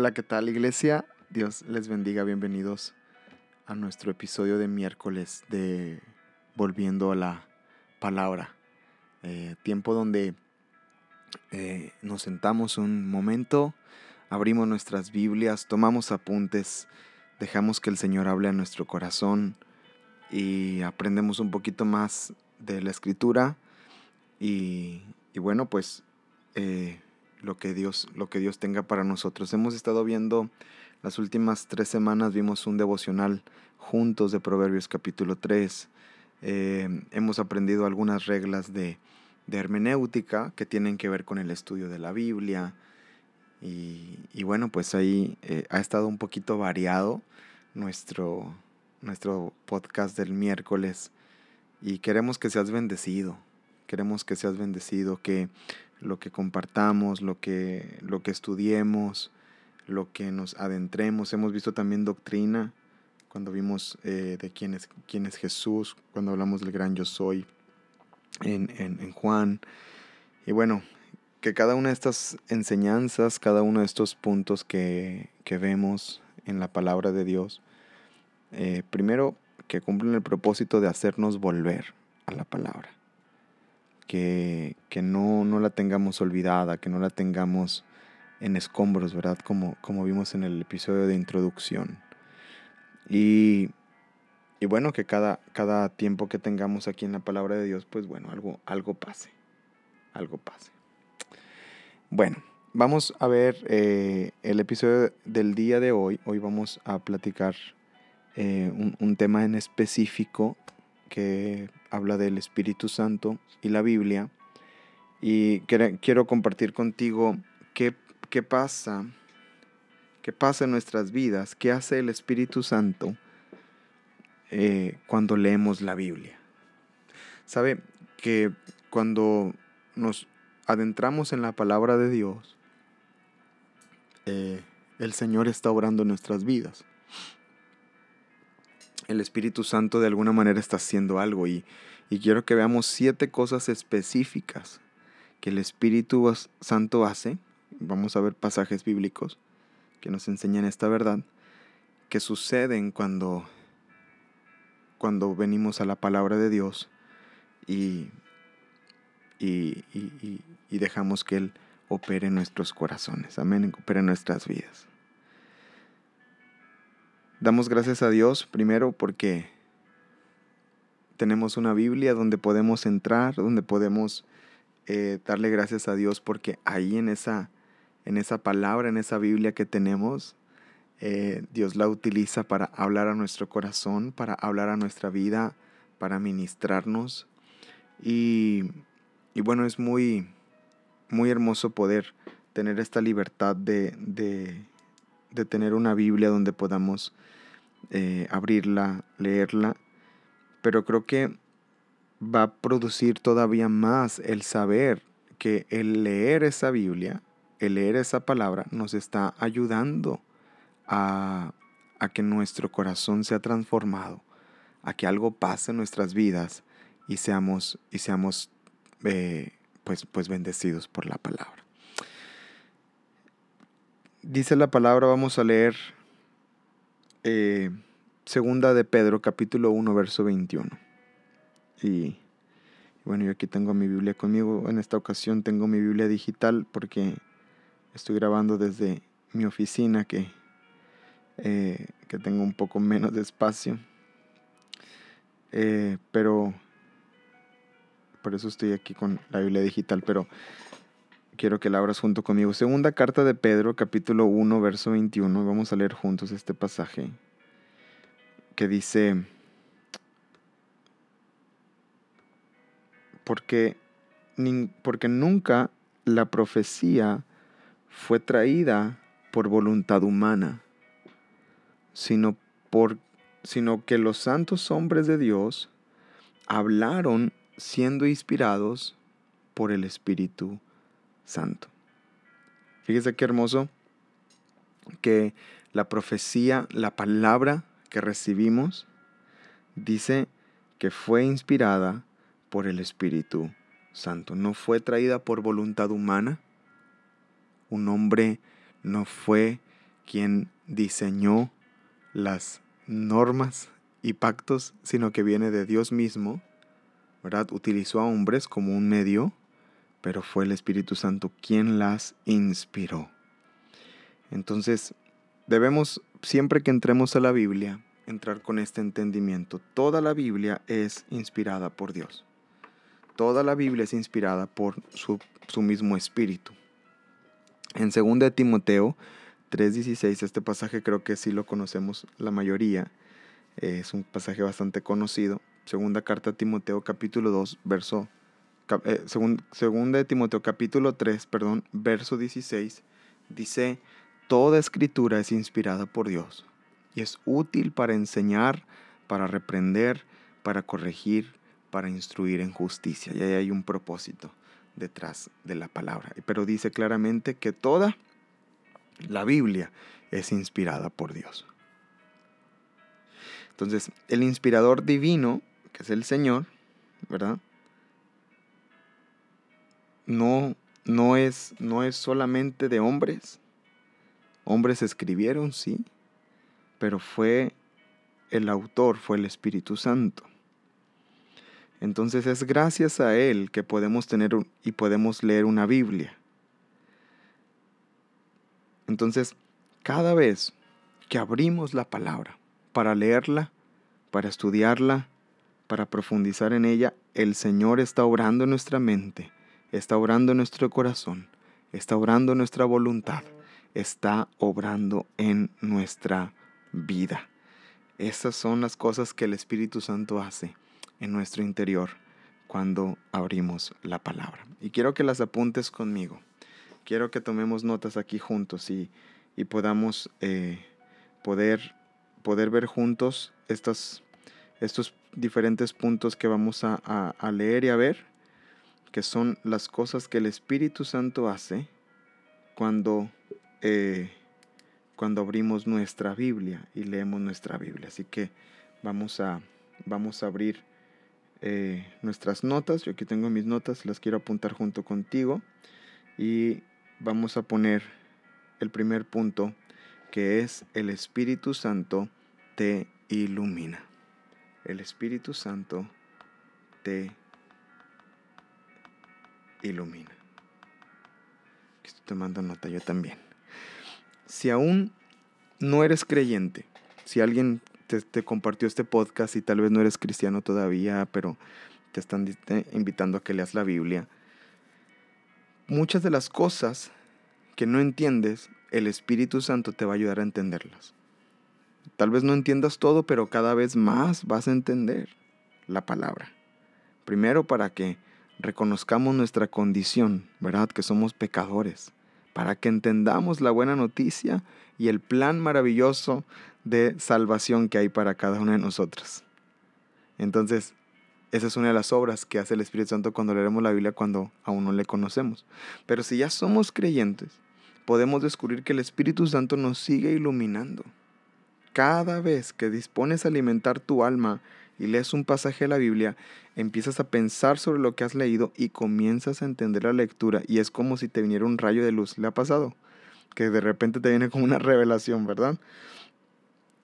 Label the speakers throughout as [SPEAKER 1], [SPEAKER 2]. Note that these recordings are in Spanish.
[SPEAKER 1] Hola, ¿qué tal iglesia? Dios les bendiga, bienvenidos a nuestro episodio de miércoles de Volviendo a la Palabra. Eh, tiempo donde eh, nos sentamos un momento, abrimos nuestras Biblias, tomamos apuntes, dejamos que el Señor hable a nuestro corazón y aprendemos un poquito más de la escritura y, bueno, pues... Eh, lo que Dios, lo que Dios tenga para nosotros. Hemos estado viendo las últimas tres semanas, vimos un devocional juntos de Proverbios capítulo 3. Eh, hemos aprendido algunas reglas de, hermenéutica que tienen que ver con el estudio de la Biblia. Y, bueno, pues ahí eh, ha estado un poquito variado nuestro, nuestro podcast del miércoles. Y queremos que seas bendecido. Queremos que seas bendecido, que lo que compartamos, lo que, lo que estudiemos, lo que nos adentremos. Hemos visto también doctrina, cuando vimos eh, de quién es, quién es Jesús, cuando hablamos del gran yo soy en, en, Juan. Y bueno, que cada una de estas enseñanzas, cada uno de estos puntos que, que vemos en la palabra de Dios, eh, primero que cumplen el propósito de hacernos volver a la palabra que, no, no, la tengamos olvidada, que no la tengamos en escombros, ¿verdad? Como, como vimos en el episodio de introducción. Y, y bueno, que cada, cada tiempo que tengamos aquí en la palabra de Dios, pues bueno, algo, algo pase, algo pase. Bueno, vamos a ver eh, el episodio del día de hoy. Hoy vamos a platicar eh, un, un, tema en específico que habla del Espíritu Santo y la Biblia. Y quiero compartir contigo qué, qué pasa, qué pasa en nuestras vidas, qué hace el Espíritu Santo eh, cuando leemos la Biblia. Sabe que cuando nos adentramos en la palabra de Dios, eh, el Señor está obrando en nuestras vidas el Espíritu Santo de alguna manera está haciendo algo y, quiero que veamos siete cosas específicas que el Espíritu Santo hace. Vamos a ver pasajes bíblicos que nos enseñan esta verdad, que suceden cuando, cuando venimos a la palabra de Dios y, y, y dejamos que Él opere nuestros corazones. Amén, opere en nuestras vidas. Damos gracias a Dios primero porque tenemos una Biblia donde podemos entrar, donde podemos eh, darle gracias a Dios porque ahí en esa, en esa palabra, en esa Biblia que tenemos, eh, Dios la utiliza para hablar a nuestro corazón, para hablar a nuestra vida, para ministrarnos. Y, y bueno, es muy, muy hermoso poder tener esta libertad de, de, de tener una Biblia donde podamos eh, abrirla, leerla, pero creo que va a producir todavía más el saber que el leer esa Biblia, el leer esa palabra, nos está ayudando a, a que nuestro corazón sea transformado, a que algo pase en nuestras vidas y seamos, y seamos eh, pues, pues bendecidos por la palabra. Dice la palabra, vamos a leer eh, segunda de Pedro, capítulo 1, verso 21. Y bueno, yo aquí tengo mi Biblia conmigo. En esta ocasión tengo mi Biblia digital porque estoy grabando desde mi oficina que, eh, que tengo un poco menos de espacio. Eh, pero por eso estoy aquí con la Biblia digital. Pero quiero que la abras junto conmigo. Segunda carta de Pedro, capítulo 1, verso 21. Vamos a leer juntos este pasaje que dice, porque, porque nunca la profecía fue traída por voluntad humana, sino, por, sino que los santos hombres de Dios hablaron siendo inspirados por el Espíritu Santo. Fíjese qué hermoso que la profecía, la palabra que recibimos, dice que fue inspirada por el Espíritu Santo. No fue traída por voluntad humana. Un hombre no fue quien diseñó las normas y pactos, sino que viene de Dios mismo, ¿verdad? Utilizó a hombres como un medio, pero fue el Espíritu Santo quien las inspiró. Entonces, debemos, siempre que entremos a la Biblia, entrar con este entendimiento. Toda la Biblia es inspirada por Dios. Toda la Biblia es inspirada por su, mismo espíritu. En 2 de Timoteo 3:16, este pasaje creo que sí lo conocemos la mayoría, es un pasaje bastante conocido. Segunda carta a Timoteo capítulo 2, verso eh, segunda de Timoteo capítulo 3, perdón, verso 16 dice, toda escritura es inspirada por Dios y es útil para enseñar, para reprender, para corregir, para instruir en justicia. Y ahí hay un propósito detrás de la palabra. Pero dice claramente que toda la Biblia es inspirada por Dios. Entonces, el inspirador divino, que es el Señor, ¿verdad? No, no, es, no es solamente de hombres. Hombres escribieron, sí, pero fue el autor, fue el Espíritu Santo. Entonces es gracias a Él que podemos tener y podemos leer una Biblia. Entonces, cada vez que abrimos la palabra para leerla, para estudiarla, para profundizar en ella, el Señor está obrando en nuestra mente, está obrando en nuestro corazón, está obrando en nuestra voluntad, está obrando en nuestra vida. Esas son las cosas que el Espíritu Santo hace en nuestro interior cuando abrimos la palabra. Y quiero que las apuntes conmigo. Quiero que tomemos notas aquí juntos y, podamos eh, poder, poder ver juntos estos, estos diferentes puntos que vamos a, leer y a ver, que son las cosas que el Espíritu Santo hace cuando eh, cuando abrimos nuestra Biblia y leemos nuestra Biblia. Así que vamos a, vamos a abrir eh, nuestras notas. Yo aquí tengo mis notas, las quiero apuntar junto contigo. Y vamos a poner el primer punto, que es el Espíritu Santo te ilumina. El Espíritu Santo te ilumina. Estoy tomando nota yo también si aún no eres creyente, si alguien te, compartió este podcast y tal vez no eres cristiano todavía, pero te están invitando a que leas la Biblia, muchas de las cosas que no entiendes, el Espíritu Santo te va a ayudar a entenderlas. Tal vez no entiendas todo, pero cada vez más vas a entender la palabra. Primero para que reconozcamos nuestra condición, ¿verdad? Que somos pecadores para que entendamos la buena noticia y el plan maravilloso de salvación que hay para cada uno de nosotros. Entonces, esa es una de las obras que hace el Espíritu Santo cuando leemos la Biblia cuando aún no le conocemos. Pero si ya somos creyentes, podemos descubrir que el Espíritu Santo nos sigue iluminando. Cada vez que dispones a alimentar tu alma y lees un pasaje de la Biblia, empiezas a pensar sobre lo que has leído y comienzas a entender la lectura y es como si te viniera un rayo de luz. ¿Le ha pasado? Que de repente te viene como una revelación, ¿verdad?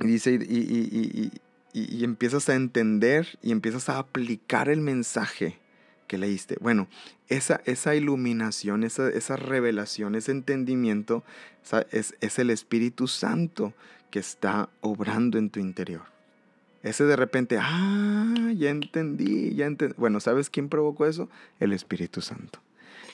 [SPEAKER 1] Y dice, y, y, empiezas a entender y empiezas a aplicar el mensaje que leíste. Bueno, esa, esa iluminación, esa, esa revelación, ese entendimiento es, es el Espíritu Santo que está obrando en tu interior. Ese de repente, ah, ya entendí, ya entendí. Bueno, ¿sabes quién provocó eso? El Espíritu Santo.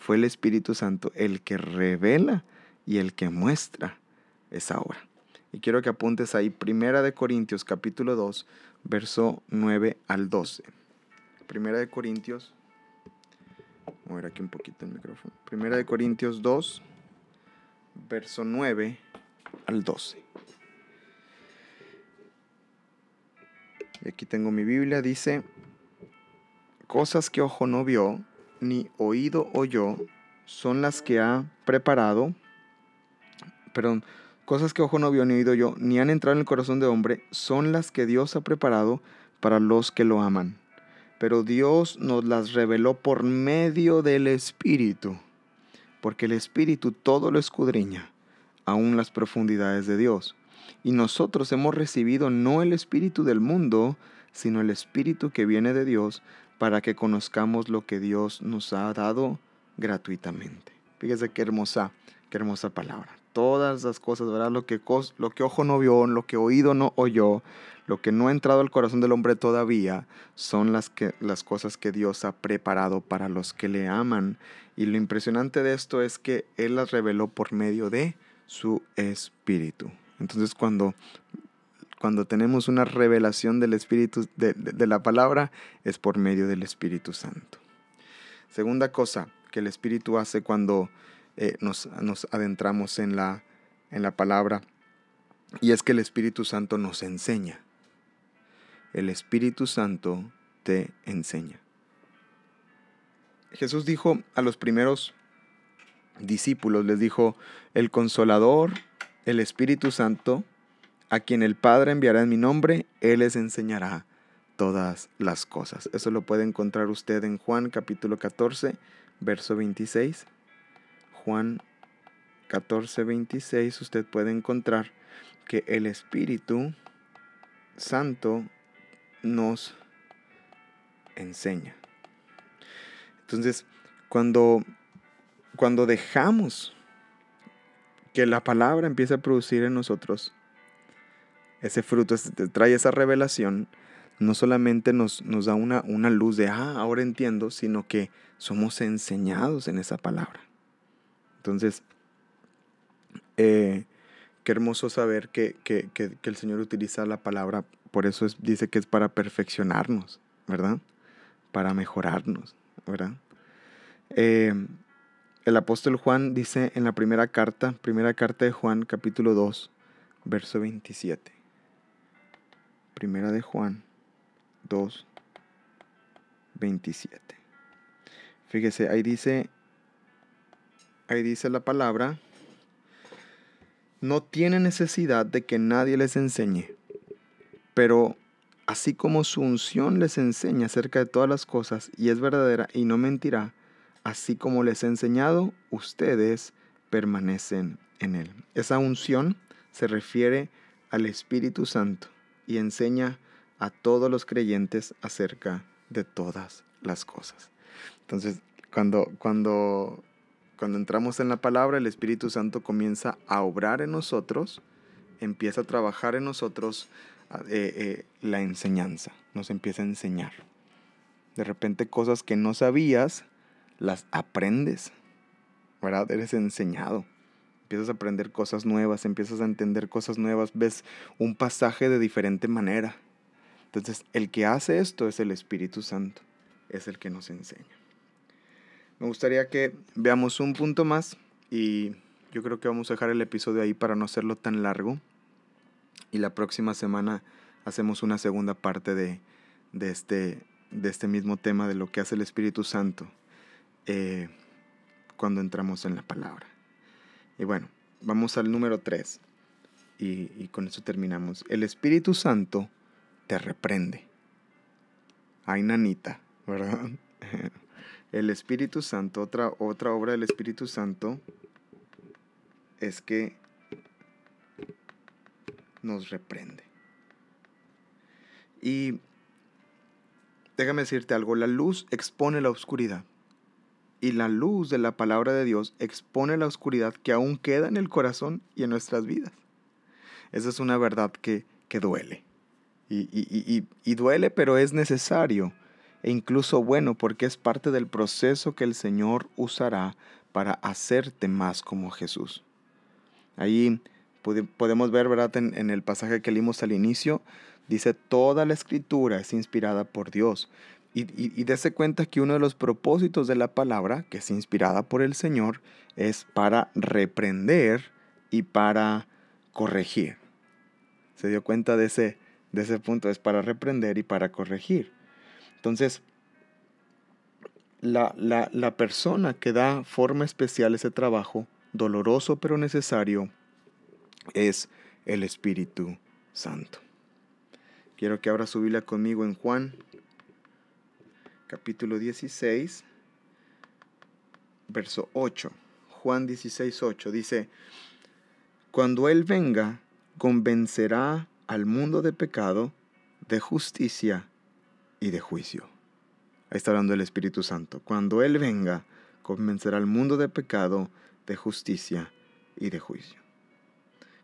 [SPEAKER 1] Fue el Espíritu Santo el que revela y el que muestra esa obra. Y quiero que apuntes ahí, Primera de Corintios capítulo 2, verso 9 al 12. Primera de Corintios, voy a ver aquí un poquito el micrófono. Primera de Corintios 2, verso 9 al 12. Aquí tengo mi Biblia, dice, cosas que ojo no vio, ni oído oyó, son las que ha preparado, perdón, cosas que ojo no vio, ni oído yo, ni han entrado en el corazón de hombre, son las que Dios ha preparado para los que lo aman. Pero Dios nos las reveló por medio del Espíritu, porque el Espíritu todo lo escudriña aún las profundidades de Dios. Y nosotros hemos recibido no el Espíritu del mundo, sino el Espíritu que viene de Dios, para que conozcamos lo que Dios nos ha dado gratuitamente. Fíjese qué hermosa, qué hermosa palabra. Todas las cosas, ¿verdad? Lo que, lo que ojo no vio, lo que oído no oyó, lo que no ha entrado al corazón del hombre todavía, son las, que, las cosas que Dios ha preparado para los que le aman. Y lo impresionante de esto es que Él las reveló por medio de su Espíritu. Entonces cuando cuando tenemos una revelación del Espíritu, de, la palabra, es por medio del Espíritu Santo. Segunda cosa que el Espíritu hace cuando eh, nos, adentramos en la, en la palabra, y es que el Espíritu Santo nos enseña. El Espíritu Santo te enseña. Jesús dijo a los primeros discípulos, les dijo, el consolador, el Espíritu Santo, a quien el Padre enviará en mi nombre, Él les enseñará todas las cosas. Eso lo puede encontrar usted en Juan capítulo 14, verso 26. Juan 14, 26, usted puede encontrar que el Espíritu Santo nos enseña. Entonces, cuando, cuando dejamos que la palabra empiece a producir en nosotros ese fruto, trae esa revelación, no solamente nos, nos da una, una, luz de, ah, ahora entiendo, sino que somos enseñados en esa palabra. Entonces, eh, qué hermoso saber que, que, que, el Señor utiliza la palabra, por eso dice que es para perfeccionarnos, ¿verdad? Para mejorarnos, ¿verdad? Eh, el apóstol Juan dice en la primera carta, primera carta de Juan, capítulo 2, verso 27. Primera de Juan 2, 27. Fíjese, ahí dice, ahí dice la palabra, no tiene necesidad de que nadie les enseñe, pero así como su unción les enseña acerca de todas las cosas y es verdadera y no mentirá, así como les he enseñado, ustedes permanecen en él. Esa unción se refiere al Espíritu Santo y enseña a todos los creyentes acerca de todas las cosas. Entonces, cuando, cuando, cuando entramos en la palabra, el Espíritu Santo comienza a obrar en nosotros, empieza a trabajar en nosotros eh, eh, la enseñanza, nos empieza a enseñar. De repente cosas que no sabías, las aprendes, ¿verdad? Eres enseñado empiezas a aprender cosas nuevas, empiezas a entender cosas nuevas, ves un pasaje de diferente manera. Entonces, el que hace esto es el Espíritu Santo, es el que nos enseña. Me gustaría que veamos un punto más y yo creo que vamos a dejar el episodio ahí para no hacerlo tan largo. Y la próxima semana hacemos una segunda parte de, este, de este mismo tema de lo que hace el Espíritu Santo eh, cuando entramos en la palabra. Y bueno, vamos al número 3. Y, con eso terminamos. El Espíritu Santo te reprende. Ay, nanita, ¿verdad? El Espíritu Santo, otra, otra obra del Espíritu Santo es que nos reprende. Y déjame decirte algo, la luz expone la oscuridad y la luz de la palabra de Dios expone la oscuridad que aún queda en el corazón y en nuestras vidas. Esa es una verdad que, que duele. Y, y, y, duele, pero es necesario e incluso bueno porque es parte del proceso que el Señor usará para hacerte más como Jesús. Ahí podemos ver, ¿verdad? En, en el pasaje que leímos al inicio, dice, toda la escritura es inspirada por Dios y, y, dése cuenta que uno de los propósitos de la palabra, que es inspirada por el Señor, es para reprender y para corregir. ¿Se dio cuenta de ese, de ese punto? Es para reprender y para corregir. Entonces, la, la, la persona que da forma especial a ese trabajo, doloroso pero necesario, es el Espíritu Santo. Quiero que abra su Biblia conmigo en Juan capítulo 16, verso 8. Juan 16, 8 dice, cuando Él venga, convencerá al mundo de pecado, de justicia y de juicio. Ahí está hablando el Espíritu Santo. Cuando Él venga, convencerá al mundo de pecado, de justicia y de juicio.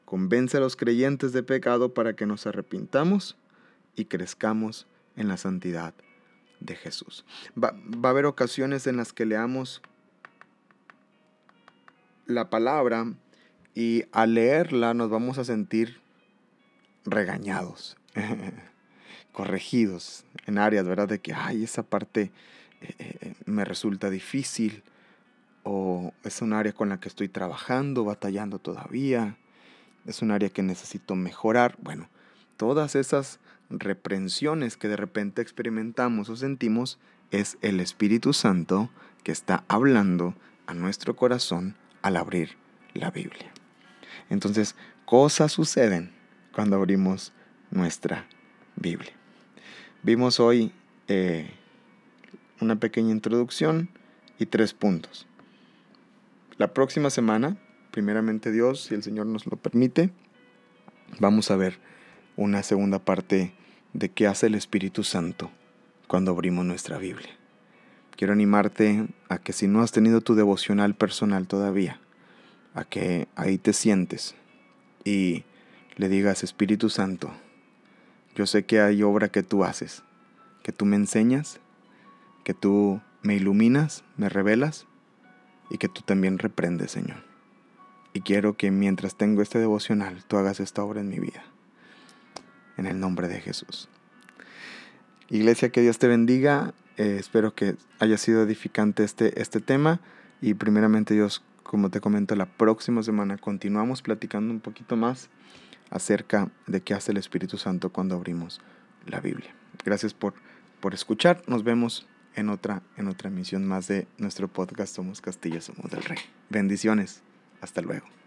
[SPEAKER 1] Convence a los creyentes de pecado para que nos arrepintamos y crezcamos en la santidad de Jesús. Va, va, a haber ocasiones en las que leamos la palabra y al leerla nos vamos a sentir regañados, corregidos en áreas, ¿verdad? De que, ay, esa parte eh, eh, me resulta difícil o es un área con la que estoy trabajando, batallando todavía, es un área que necesito mejorar. Bueno, todas esas reprensiones que de repente experimentamos o sentimos es el Espíritu Santo que está hablando a nuestro corazón al abrir la Biblia. Entonces, cosas suceden cuando abrimos nuestra Biblia. Vimos hoy eh, una pequeña introducción y tres puntos. La próxima semana, primeramente Dios, si el Señor nos lo permite, vamos a ver una segunda parte de qué hace el Espíritu Santo cuando abrimos nuestra Biblia. Quiero animarte a que si no has tenido tu devocional personal todavía, a que ahí te sientes y le digas, Espíritu Santo, yo sé que hay obra que tú haces, que tú me enseñas, que tú me iluminas, me revelas y que tú también reprendes, Señor. Y quiero que mientras tengo este devocional, tú hagas esta obra en mi vida. En el nombre de Jesús. Iglesia, que Dios te bendiga. Eh, espero que haya sido edificante este, este tema. Y primeramente Dios, como te comento, la próxima semana continuamos platicando un poquito más acerca de qué hace el Espíritu Santo cuando abrimos la Biblia. Gracias por, por escuchar. Nos vemos en otra, en otra emisión más de nuestro podcast Somos Castilla, Somos del Rey. Bendiciones. Hasta luego.